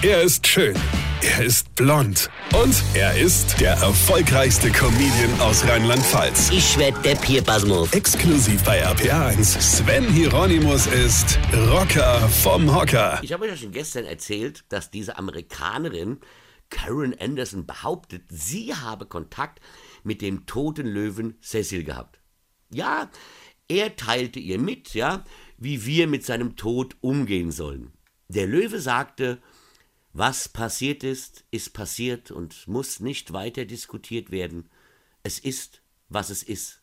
Er ist schön. Er ist blond. Und er ist der erfolgreichste Comedian aus Rheinland-Pfalz. Ich werd der Pierpasmus. Exklusiv bei RPA1. Sven Hieronymus ist Rocker vom Hocker. Ich habe euch ja schon gestern erzählt, dass diese Amerikanerin Karen Anderson behauptet, sie habe Kontakt mit dem toten Löwen Cecil gehabt. Ja, er teilte ihr mit, ja, wie wir mit seinem Tod umgehen sollen. Der Löwe sagte, was passiert ist, ist passiert und muss nicht weiter diskutiert werden. Es ist, was es ist.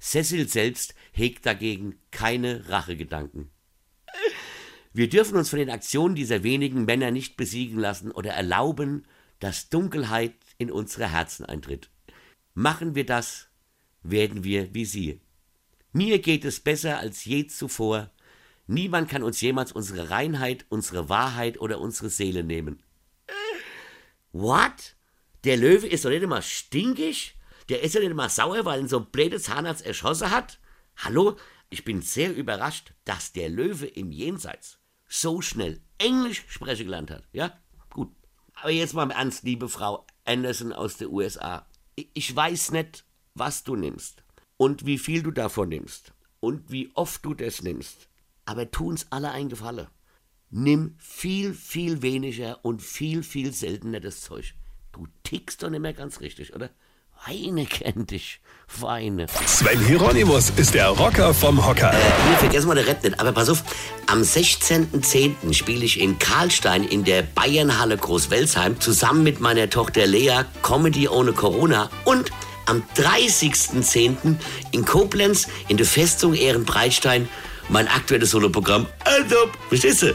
Cecil selbst hegt dagegen keine Rachegedanken. Wir dürfen uns von den Aktionen dieser wenigen Männer nicht besiegen lassen oder erlauben, dass Dunkelheit in unsere Herzen eintritt. Machen wir das, werden wir wie sie. Mir geht es besser als je zuvor. Niemand kann uns jemals unsere Reinheit, unsere Wahrheit oder unsere Seele nehmen. What? Der Löwe ist doch nicht immer stinkig? Der ist ja nicht immer sauer, weil ihn so ein blödes Zahnarzt erschossen hat? Hallo? Ich bin sehr überrascht, dass der Löwe im Jenseits so schnell Englisch sprechen gelernt hat. Ja? Gut. Aber jetzt mal im Ernst, liebe Frau Anderson aus den USA. Ich weiß nicht, was du nimmst und wie viel du davon nimmst und wie oft du das nimmst. Aber tun's alle ein Gefallen. Nimm viel, viel weniger und viel, viel seltener das Zeug. Du tickst doch nicht mehr ganz richtig, oder? Weine kennt dich. Weine. Sven Hieronymus ist der Rocker vom Hocker. Hier, vergessen wir der Rett nicht. Aber pass auf, am 16.10. spiele ich in Karlstein in der Bayernhalle Großwelsheim zusammen mit meiner Tochter Lea Comedy ohne Corona und am 30.10. in Koblenz in der Festung Ehrenbreitstein mein aktuelles Soloprogramm. Also, verstehst du?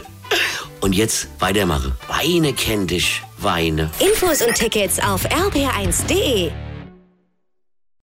Und jetzt weitermachen. Weine kennt dich, Weine. Infos und Tickets auf rb1.de.